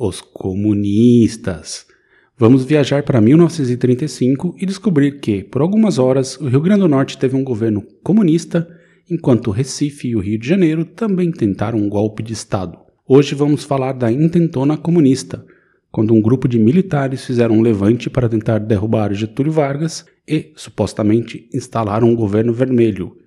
os comunistas. Vamos viajar para 1935 e descobrir que, por algumas horas, o Rio Grande do Norte teve um governo comunista, enquanto Recife e o Rio de Janeiro também tentaram um golpe de Estado. Hoje vamos falar da intentona comunista, quando um grupo de militares fizeram um levante para tentar derrubar Getúlio Vargas e, supostamente, instalar um governo vermelho.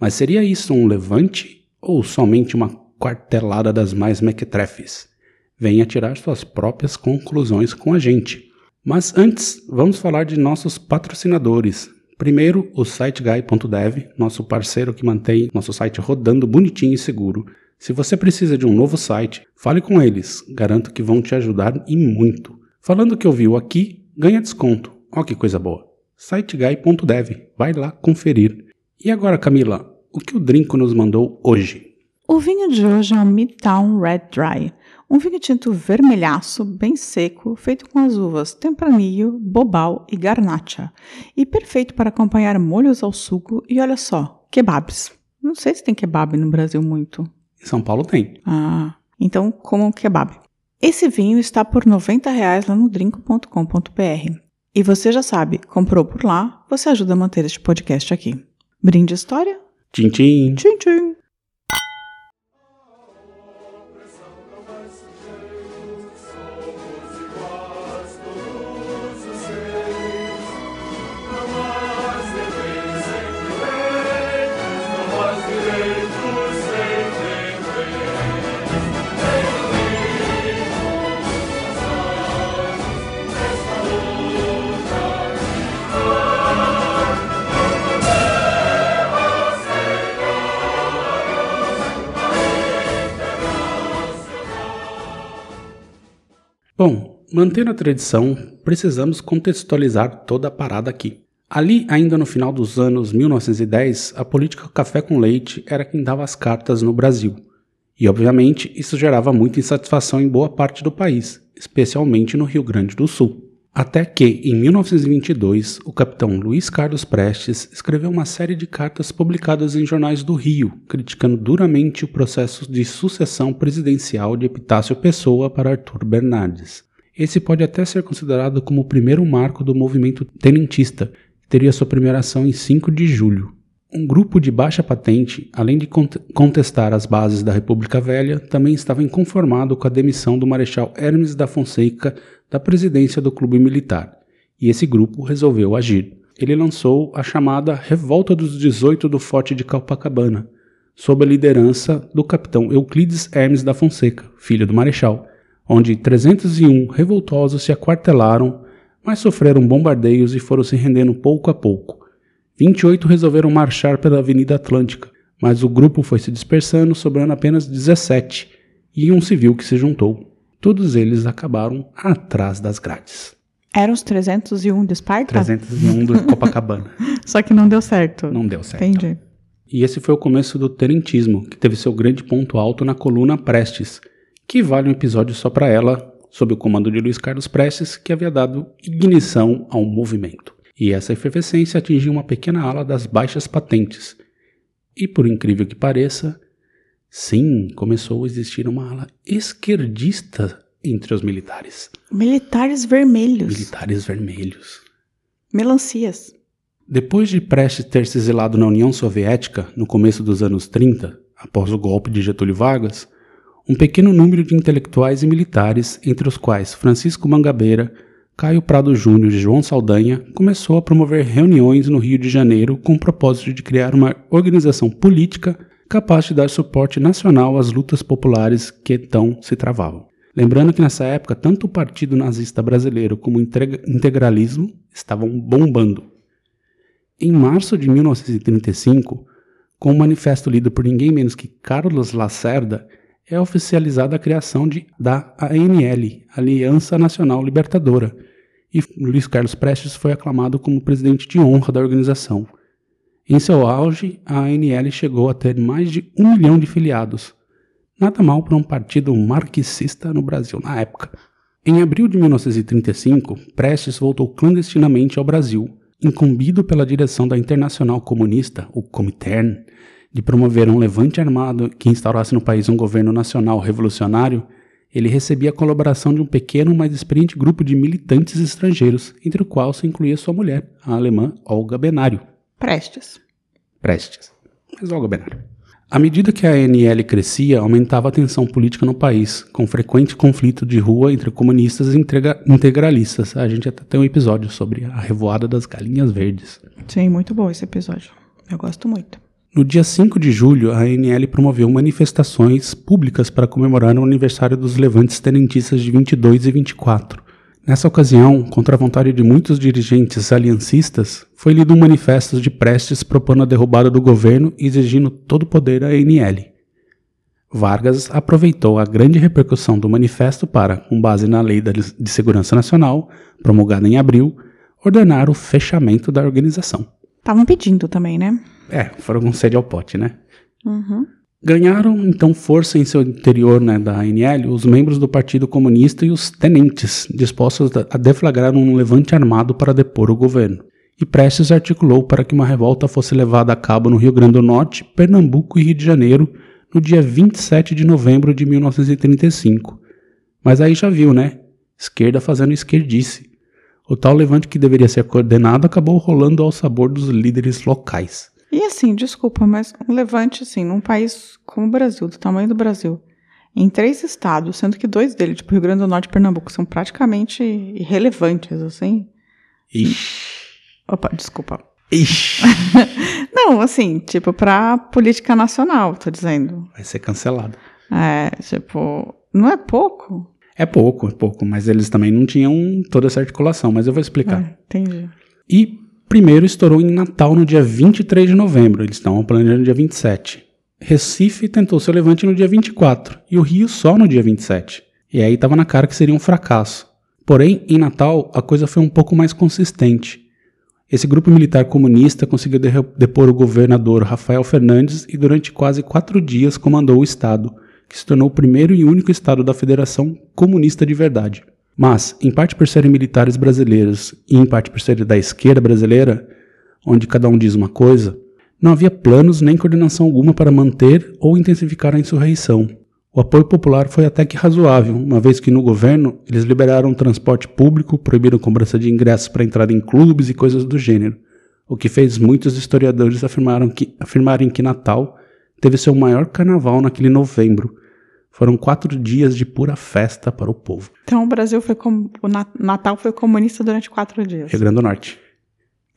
Mas seria isso um levante ou somente uma quartelada das mais mequetrefes? Venha tirar suas próprias conclusões com a gente. Mas antes, vamos falar de nossos patrocinadores. Primeiro, o SiteGuy.dev, nosso parceiro que mantém nosso site rodando bonitinho e seguro. Se você precisa de um novo site, fale com eles, garanto que vão te ajudar e muito. Falando que ouviu aqui, ganha desconto. Ó que coisa boa. SiteGuy.dev, vai lá conferir. E agora, Camila, o que o Drinco nos mandou hoje? O vinho de hoje é um Midtown Red Dry, um vinho tinto vermelhaço, bem seco, feito com as uvas Tempranillo, Bobal e Garnacha, e perfeito para acompanhar molhos ao suco e olha só, kebabs. Não sei se tem kebab no Brasil muito. Em São Paulo tem. Ah, então comam kebab. Esse vinho está por 90 reais lá no drinco.com.br. E você já sabe, comprou por lá, você ajuda a manter este podcast aqui. Brinde história? Tchim, tchim. Tchim, tchim. Mantendo a tradição, precisamos contextualizar toda a parada aqui. Ali, ainda no final dos anos 1910, a política café com leite era quem dava as cartas no Brasil. E, obviamente, isso gerava muita insatisfação em boa parte do país, especialmente no Rio Grande do Sul. Até que, em 1922, o capitão Luiz Carlos Prestes escreveu uma série de cartas publicadas em jornais do Rio, criticando duramente o processo de sucessão presidencial de Epitácio Pessoa para Arthur Bernardes. Esse pode até ser considerado como o primeiro marco do movimento tenentista, que teria sua primeira ação em 5 de julho. Um grupo de baixa patente, além de contestar as bases da República Velha, também estava inconformado com a demissão do Marechal Hermes da Fonseca da presidência do clube militar, e esse grupo resolveu agir. Ele lançou a chamada Revolta dos 18 do Forte de Copacabana, sob a liderança do capitão Euclides Hermes da Fonseca, filho do Marechal, onde 301 revoltosos se aquartelaram, mas sofreram bombardeios e foram se rendendo pouco a pouco. 28 resolveram marchar pela Avenida Atlântica, mas o grupo foi se dispersando, sobrando apenas 17, e um civil que se juntou. Todos eles acabaram atrás das grades. Eram os 301 de Esparta? 301 do Copacabana. Só que não deu certo. Não deu certo. Entendi. E esse foi o começo do tenentismo, que teve seu grande ponto alto na coluna Prestes, que vale um episódio só para ela, sob o comando de Luiz Carlos Prestes, que havia dado ignição ao movimento. E essa efervescência atingiu uma pequena ala das baixas patentes. E por incrível que pareça, sim, começou a existir uma ala esquerdista entre os militares. Militares vermelhos. Militares vermelhos. Melancias. Depois de Prestes ter se exilado na União Soviética no começo dos anos 30, após o golpe de Getúlio Vargas, um pequeno número de intelectuais e militares, entre os quais Francisco Mangabeira, Caio Prado Júnior e João Saldanha, começou a promover reuniões no Rio de Janeiro com o propósito de criar uma organização política capaz de dar suporte nacional às lutas populares que então se travavam. Lembrando que nessa época, tanto o Partido Nazista Brasileiro como o integralismo estavam bombando. Em março de 1935, com um manifesto lido por ninguém menos que Carlos Lacerda, é oficializada a criação de, da ANL, Aliança Nacional Libertadora, e Luiz Carlos Prestes foi aclamado como presidente de honra da organização. Em seu auge, a ANL chegou a ter mais de um milhão de filiados. Nada mal para um partido marxista no Brasil na época. Em abril de 1935, Prestes voltou clandestinamente ao Brasil, incumbido pela direção da Internacional Comunista, o Comintern, de promover um levante armado que instaurasse no país um governo nacional revolucionário, ele recebia a colaboração de um pequeno, mas experiente grupo de militantes estrangeiros, entre o qual se incluía sua mulher, a alemã Olga Benário. Prestes. Prestes. Mas Olga Benário. À medida que a ANL crescia, aumentava a tensão política no país, com frequente conflito de rua entre comunistas e integralistas. A gente até tem um episódio sobre a revoada das galinhas verdes. Sim, muito bom esse episódio. Eu gosto muito. No dia 5 de julho, a ANL promoveu manifestações públicas para comemorar o aniversário dos levantes tenentistas de 22 e 24. Nessa ocasião, contra a vontade de muitos dirigentes aliancistas, foi lido um manifesto de Prestes propondo a derrubada do governo e exigindo todo o poder à ANL. Vargas aproveitou a grande repercussão do manifesto para, com base na Lei de Segurança Nacional, promulgada em abril, ordenar o fechamento da organização. Estavam pedindo também, né? É, foram com sede ao pote, né? Uhum. Ganharam então força em seu interior né, da ANL os membros do Partido Comunista e os tenentes, dispostos a deflagrar um levante armado para depor o governo. E Prestes articulou para que uma revolta fosse levada a cabo no Rio Grande do Norte, Pernambuco e Rio de Janeiro no dia 27 de novembro de 1935. Mas aí já viu, né? Esquerda fazendo esquerdice. O tal levante que deveria ser coordenado acabou rolando ao sabor dos líderes locais. E assim, desculpa, mas um levante assim, num país como o Brasil, do tamanho do Brasil, em três estados, sendo que dois deles, tipo Rio Grande do Norte e Pernambuco, são praticamente irrelevantes, assim. Ixi. Opa, desculpa. Ixi. Não, assim, tipo, pra política nacional, tô dizendo. Vai ser cancelado. É, tipo, não é pouco? É pouco, é pouco, mas eles também não tinham toda essa articulação, mas eu vou explicar. É, entendi. E primeiro estourou em Natal no dia 23 de novembro, eles estavam planejando no dia 27. Recife tentou seu levante no dia 24 e o Rio só no dia 27. E aí estava na cara que seria um fracasso. Porém, em Natal, a coisa foi um pouco mais consistente. Esse grupo militar comunista conseguiu depor o governador Rafael Fernandes e durante quase quatro dias comandou o estado, que se tornou o primeiro e único estado da Federação Comunista de verdade. Mas, em parte por serem militares brasileiros e em parte por serem da esquerda brasileira, onde cada um diz uma coisa, não havia planos nem coordenação alguma para manter ou intensificar a insurreição. O apoio popular foi até que razoável, uma vez que no governo eles liberaram o transporte público, proibiram cobrança de ingressos para entrada em clubes e coisas do gênero, o que fez muitos historiadores afirmaram que, afirmarem que Natal teve seu maior carnaval naquele novembro, foram quatro dias de pura festa para o povo. Então o Brasil foi como. O Natal foi comunista durante quatro dias. Rio Grande do Norte.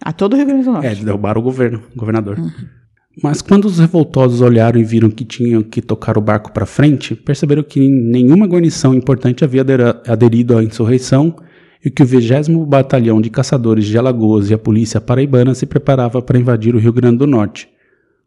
A todo o Rio Grande do Norte. É, derrubaram o governo, o governador. Uhum. Mas quando os revoltosos olharam e viram que tinham que tocar o barco para frente, perceberam que nenhuma guarnição importante havia aderido à insurreição e que o 20 Batalhão de Caçadores de Alagoas e a Polícia Paraibana se preparava para invadir o Rio Grande do Norte.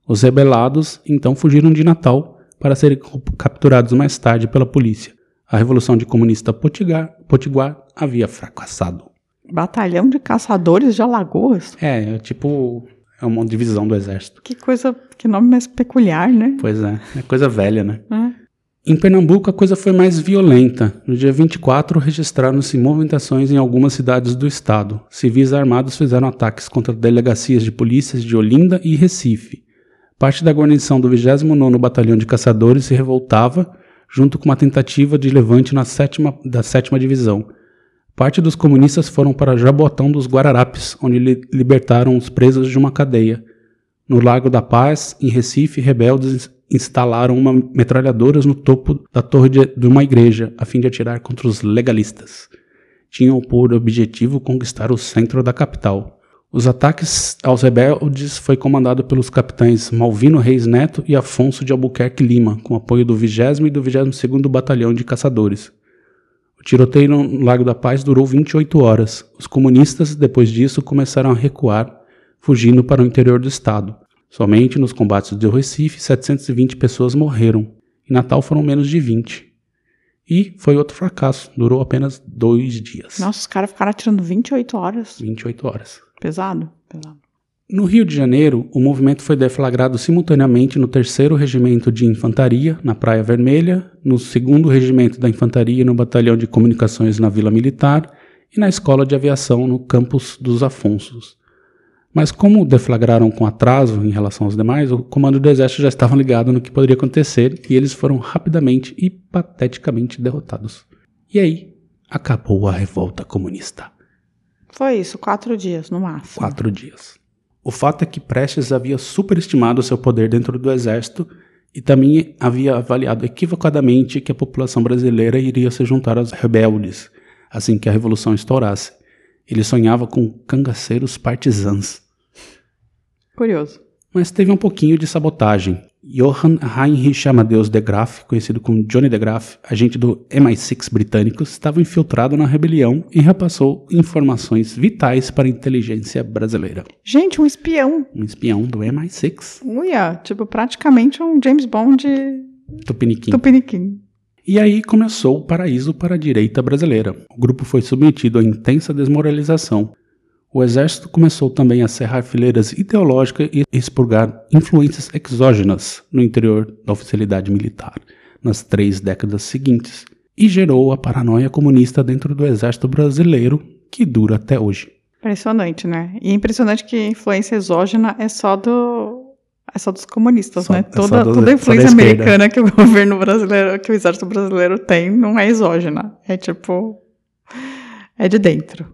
Os rebelados então fugiram de Natal para serem capturados mais tarde pela polícia. A Revolução de Comunista Potiguar, Potiguar havia fracassado. Batalhão de Caçadores de Alagoas? É, é tipo, é uma divisão do exército. Que coisa, que nome mais peculiar, né? Pois é, é coisa velha, né? É. Em Pernambuco, a coisa foi mais violenta. No dia 24, registraram-se movimentações em algumas cidades do estado. Civis armados fizeram ataques contra delegacias de polícias de Olinda e Recife. Parte da guarnição do 29º Batalhão de Caçadores se revoltava, junto com uma tentativa de levante na sétima, da 7 Divisão. Parte dos comunistas foram para Jabotão dos Guararapes, onde li libertaram os presos de uma cadeia. No Lago da Paz, em Recife, rebeldes instalaram uma metralhadoras no topo da torre de, de uma igreja, a fim de atirar contra os legalistas. Tinham por objetivo conquistar o centro da capital. Os ataques aos rebeldes foi comandado pelos capitães Malvino Reis Neto e Afonso de Albuquerque Lima, com apoio do 20 e do 22º Batalhão de Caçadores. O tiroteio no Lago da Paz durou 28 horas. Os comunistas, depois disso, começaram a recuar, fugindo para o interior do estado. Somente nos combates do Recife, 720 pessoas morreram. Em Natal foram menos de 20. E foi outro fracasso, durou apenas dois dias. Nossa, os caras ficaram atirando 28 horas. 28 horas. Pesado? Pesado. No Rio de Janeiro, o movimento foi deflagrado simultaneamente no 3 Regimento de Infantaria, na Praia Vermelha, no 2 Regimento da Infantaria no Batalhão de Comunicações na Vila Militar e na Escola de Aviação no Campus dos Afonsos. Mas como deflagraram com atraso em relação aos demais, o comando do exército já estava ligado no que poderia acontecer e eles foram rapidamente e pateticamente derrotados. E aí, acabou a revolta comunista. Foi isso, quatro dias no máximo. Quatro dias. O fato é que Prestes havia superestimado seu poder dentro do exército e também havia avaliado equivocadamente que a população brasileira iria se juntar aos rebeldes assim que a revolução estourasse. Ele sonhava com cangaceiros partisãs. Curioso. Mas teve um pouquinho de sabotagem. Johann Heinrich Amadeus de Graaf, conhecido como Johnny de Graaf, agente do MI6 britânico, estava infiltrado na rebelião e repassou informações vitais para a inteligência brasileira. Gente, um espião. Um espião do MI6. Uia, tipo, praticamente um James Bond Tupiniquim. tupiniquim. E aí começou o paraíso para a direita brasileira. O grupo foi submetido a intensa desmoralização. O exército começou também a cerrar fileiras ideológicas e expurgar influências exógenas no interior da oficialidade militar nas três décadas seguintes e gerou a paranoia comunista dentro do exército brasileiro que dura até hoje. Impressionante, né? E é impressionante que a influência exógena é só do. É só dos comunistas, Só- né? é Toda, do- toda a influência americana que o governo brasileiro, que o exército brasileiro tem, não é exógena. É tipo. É de dentro.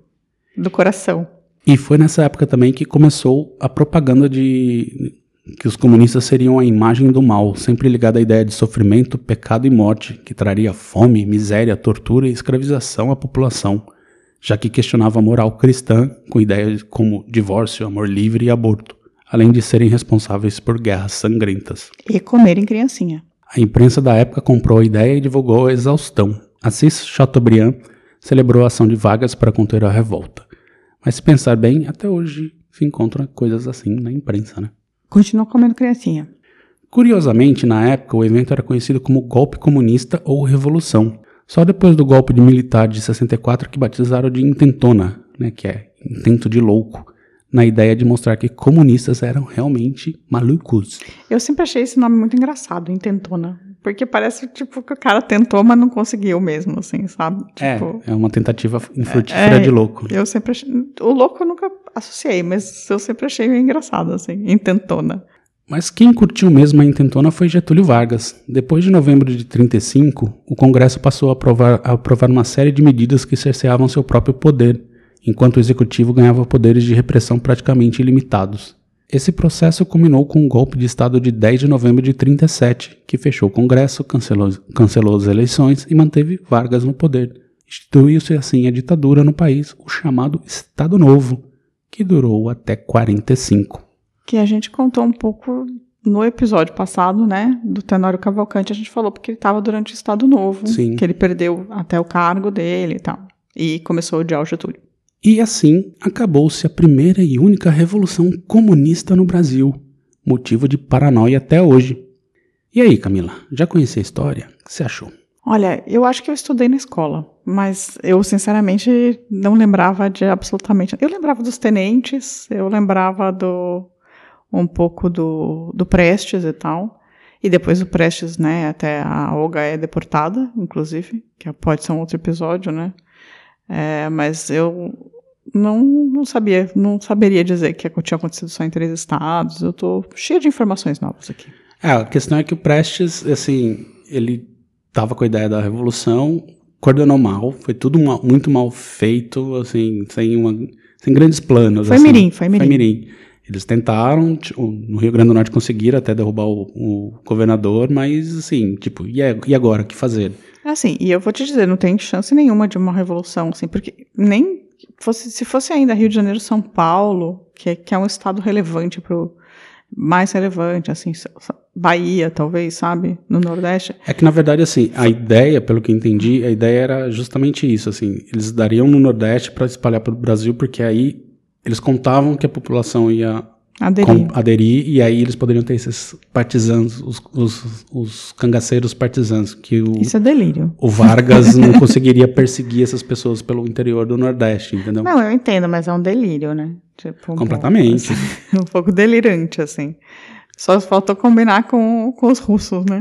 Do coração. E foi nessa época também que começou a propaganda de que os comunistas seriam a imagem do mal, sempre ligada à ideia de sofrimento, pecado e morte, que traria fome, miséria, tortura e escravização à população, já que questionava a moral cristã com ideias como divórcio, amor livre e aborto, além de serem responsáveis por guerras sangrentas. E comerem criancinha. A imprensa da época comprou a ideia e divulgou a exaustão. Assis Chateaubriand celebrou a ação de Vargas para conter a revolta. Mas se pensar bem, até hoje se encontram coisas assim na imprensa, né? Continua comendo criancinha. Curiosamente, na época, o evento era conhecido como golpe comunista ou revolução. Só depois do golpe de militar de 64 que batizaram de intentona, né, que é intento de louco, na ideia de mostrar que comunistas eram realmente malucos. Eu sempre achei esse nome muito engraçado, intentona. Porque parece, tipo, que o cara tentou, mas não conseguiu mesmo, assim, sabe? Tipo, É, é uma tentativa infrutífera É, de louco. Eu sempre achei. O louco eu nunca associei, mas eu sempre achei engraçado, assim, intentona. Mas quem curtiu mesmo a intentona foi Getúlio Vargas. Depois de novembro de 35, o Congresso passou a aprovar, a aprovar uma série de medidas que cerceavam seu próprio poder, enquanto o executivo ganhava poderes de repressão praticamente ilimitados. Esse processo culminou com o golpe de Estado de 10 de novembro de 37, que fechou o Congresso, cancelou, cancelou as eleições e manteve Vargas no poder. Instituiu-se assim a ditadura no país, o chamado Estado Novo, que durou até 45. Que a gente contou um pouco no episódio passado, né? Do Tenório Cavalcante, a gente falou porque ele estava durante o Estado Novo. Sim. Que ele perdeu até o cargo dele e tal. E começou a odiar o Getúlio. E assim acabou-se a primeira e única revolução comunista no Brasil, motivo de paranoia até hoje. E aí, Camila, já conhecia a história? O que você achou? Olha, eu acho que eu estudei na escola, mas eu sinceramente não lembrava de absolutamente. Eu lembrava dos tenentes, eu lembrava do um pouco do, do Prestes e tal. E depois do Prestes, né, até a Olga é deportada, inclusive, que pode ser um outro episódio, né? É, mas eu não, não sabia, não saberia dizer que tinha acontecido só em três estados. Eu tô cheia de informações novas aqui. É, a questão é que o Prestes, assim, ele tava com a ideia da revolução, coordenou mal, foi tudo muito mal feito, assim, sem, uma, sem grandes planos. Foi assim. mirim, foi mirim. Foi mirim. Eles tentaram, tipo, no Rio Grande do Norte conseguiram até derrubar o, o governador, mas assim, tipo, e, a- e agora, o que fazer? Assim, e eu vou te dizer, não tem chance nenhuma de uma revolução, assim, porque nem fosse, se fosse ainda Rio de Janeiro, São Paulo, que é, que é um estado relevante pro mais relevante, assim, Bahia, talvez, sabe, no Nordeste. É que, na verdade, assim, a ideia, pelo que eu entendi, a ideia era justamente isso, assim, eles dariam no Nordeste para espalhar pelo Brasil, porque aí eles contavam que a população ia Aderir. com- aderir, e aí eles poderiam ter esses partisanos, os, os, os cangaceiros partisanos, que o, Isso é delírio. o Vargas não conseguiria perseguir essas pessoas pelo interior do Nordeste, entendeu? Não, eu entendo, mas é um delírio, né? Tipo, um Completamente. pouco, assim, um pouco delirante, assim. Só faltou combinar com, com os russos, né?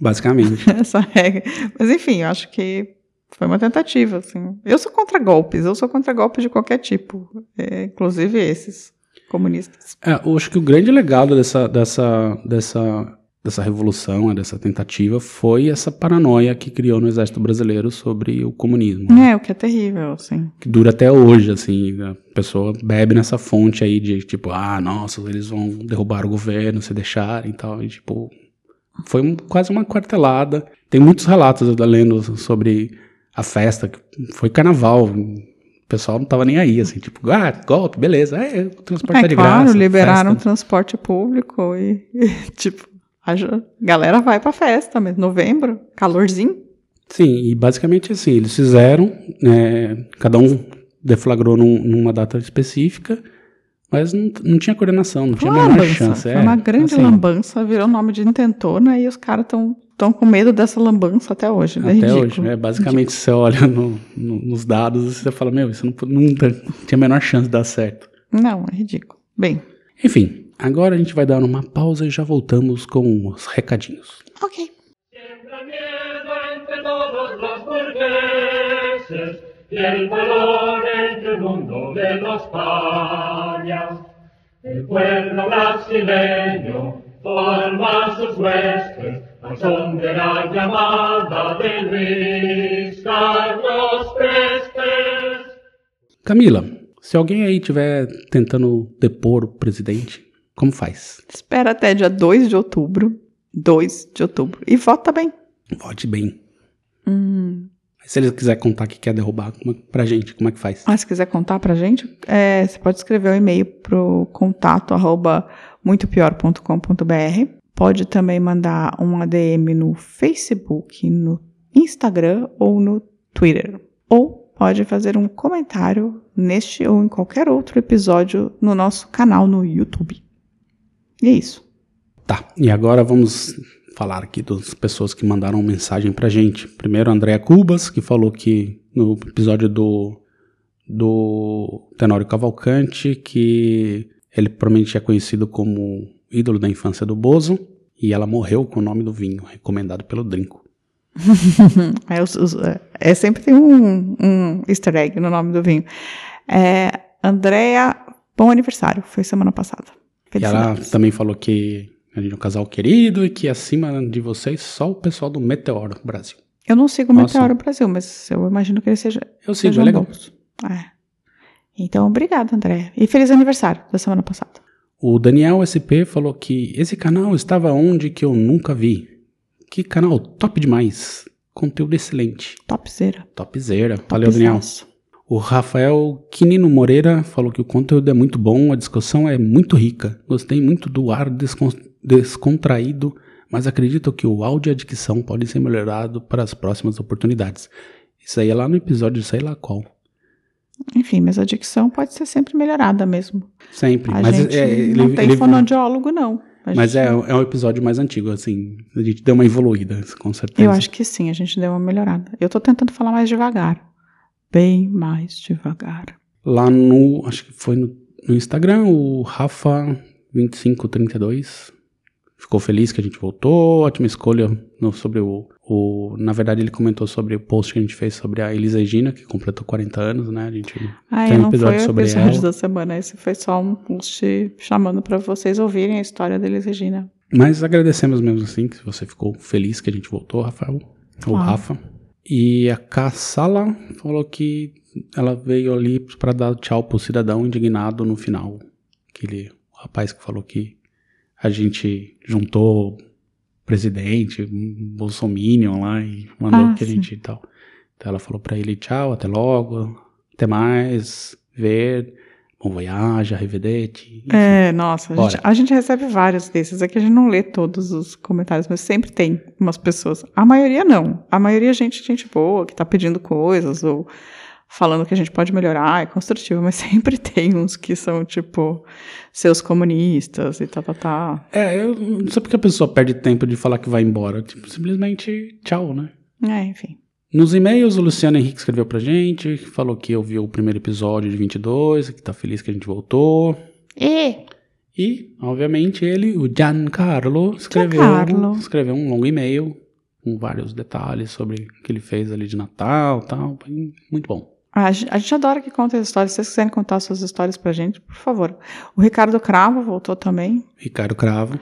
Basicamente. Essa regra. Mas enfim, eu acho que foi uma tentativa, assim. Eu sou contra golpes, eu sou contra golpes de qualquer tipo, é, inclusive esses comunistas. É, eu acho que o grande legado dessa, dessa, dessa, dessa revolução, né, dessa tentativa, foi essa paranoia que criou no exército brasileiro sobre o comunismo. né? É, o que é terrível, assim. Que dura até hoje, assim. A pessoa bebe nessa fonte aí de tipo, ah, nossa, eles vão derrubar o governo se deixarem e tal. E tipo, foi um- quase uma quartelada. Tem muitos relatos eu tô lendo sobre a festa, que foi carnaval. O pessoal não tava nem aí, assim, tipo, ah, golpe, beleza, é, o transporte É tá de claro, graça. liberaram o festa. transporte público e, e, tipo, a galera vai pra festa, mas novembro, calorzinho. Sim, e basicamente assim, eles fizeram, né, cada um deflagrou num- numa data específica, mas não, não tinha coordenação, não tinha a menor chance. foi é, uma grande assim, lambança, virou nome de intentona e os caras estão tão com medo dessa lambança até hoje. É Até ridículo. hoje, né? Basicamente, você olha no- no- nos dados e você fala, meu, isso não, não tá- tinha a menor chance de dar certo. Não, é ridículo. Bem, Enfim, agora a gente vai dar uma pausa e já voltamos com os recadinhos. ok. El valor entre el mundo de los payas. El pueblo brasileño forma sus huestes al son de la llamada de Luis Carlos Prestes. Camila, se alguém aí estiver tentando depor o presidente, como faz? Espera até dia 2 de outubro. 2 de outubro. E vota bem. Vote bem. Hum. Se ele quiser contar que quer derrubar como, é- pra gente, como é que faz? Ah, se quiser contar pra gente, é, você pode escrever um e-mail pro contato arroba muitopior.com.br. Pode também mandar um ADM no Facebook, no Instagram ou no Twitter. Ou pode fazer um comentário neste ou em qualquer outro episódio no nosso canal no YouTube. E é isso. Tá, e agora vamos falar aqui das pessoas que mandaram mensagem pra gente. Primeiro, Andrea Cubas, que falou que no episódio do, do Tenório Cavalcante, que ele provavelmente é conhecido como ídolo da infância do Bozo, e ela morreu com o nome do vinho, recomendado pelo Drinco. É, os- os- é, é, sempre tem um, um easter egg no nome do vinho. É, Andrea, bom aniversário. Foi semana passada. E ela também falou que gente é um casal querido e que acima de vocês só o pessoal do Meteoro Brasil. Eu não sigo o Nossa. Meteoro Brasil, mas eu imagino que ele seja. Eu sigo, sejam é legal. É. Então, obrigada, André. E feliz aniversário da semana passada. O Daniel SP falou que esse canal estava onde que eu nunca vi. Que canal top demais. Conteúdo excelente. Topzera. Topzera. Valeu, Daniel. O Rafael Quinino Moreira falou que o conteúdo é muito bom, a discussão é muito rica. Gostei muito do ar descon- descontraído, mas acredito que o áudio e a dicção podem ser melhorados para as próximas oportunidades. Isso aí é lá no episódio, sei lá qual. Enfim, mas a dicção pode ser sempre melhorada mesmo. Sempre. A mas gente é, ele, não tem ele- fonoaudiólogo, não. A Mas gente- é, é um episódio mais antigo, assim. A gente deu uma evoluída, com certeza. Eu acho que sim, a gente deu uma melhorada. Eu tô tentando falar mais devagar. Bem mais devagar. Lá no. Acho que foi no, no Instagram, o Rafa2532 ficou feliz que a gente voltou. Ótima escolha no- sobre o, o. Na verdade, ele comentou sobre o post que a gente fez sobre a Elisa Regina, que completou 40 anos, né? A gente. Ah, Tem um não foi episódio sobre episódio ela. da semana. Esse foi só um post chamando pra vocês ouvirem a história da Elis Regina. Mas agradecemos mesmo assim que você ficou feliz que a gente voltou, Rafael. Ou Ah. Rafa. E a Kassala falou que ela veio ali para dar tchau pro cidadão indignado no final. Aquele rapaz que falou que a gente juntou presidente, Bolsominion lá e mandou Ah, que a sim. gente e tal. Então ela falou pra ele tchau, até logo, até mais, ver, bom voyage, arrivederci. enfim. É, nossa, a gente, a gente recebe vários desses. Aqui a gente não lê todos os comentários, mas sempre tem umas pessoas. A maioria não. A maioria é gente, gente boa, que tá pedindo coisas ou falando que a gente pode melhorar, é construtivo, mas sempre tem uns que são, tipo, seus comunistas e tá, tá, tá. É, eu não sei porque a pessoa perde tempo de falar que vai embora. Tipo, simplesmente tchau, né? É, enfim. Nos e-mails, o Luciano Henrique escreveu pra gente, falou que ouviu o primeiro episódio de 22, que tá feliz que a gente voltou. E E, obviamente, ele, o Giancarlo, escreveu, Giancarlo. escreveu um longo e-mail com vários detalhes sobre o que ele fez ali de Natal e tal. Muito bom. A gen- a gente adora que conte as histórias. Se vocês quiserem contar suas histórias pra gente, por favor. O Ricardo Cravo voltou também Ricardo Cravo.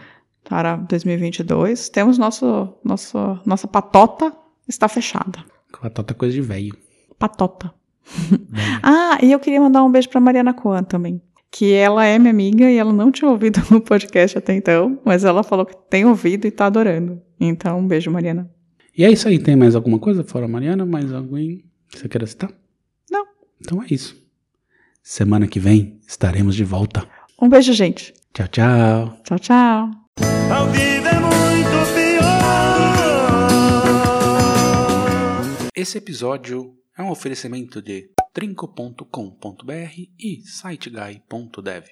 para 2022. Temos nosso, nosso, nossa patota está fechada. Batata é coisa de velho. Patota. ah, e eu queria mandar um beijo pra Mariana Coan também. Que ela é minha amiga e ela não tinha ouvido o podcast até então, mas ela falou que tem ouvido e tá adorando. Então, um beijo, Mariana. E é isso aí. Tem mais alguma coisa fora Mariana? Mais alguém que você queira citar? Então é isso. Semana que vem estaremos de volta. Um beijo, gente. Tchau, tchau. Tchau, tchau. A vida é muito pior. Esse episódio é um oferecimento de trinco.com.br e siteguy.dev.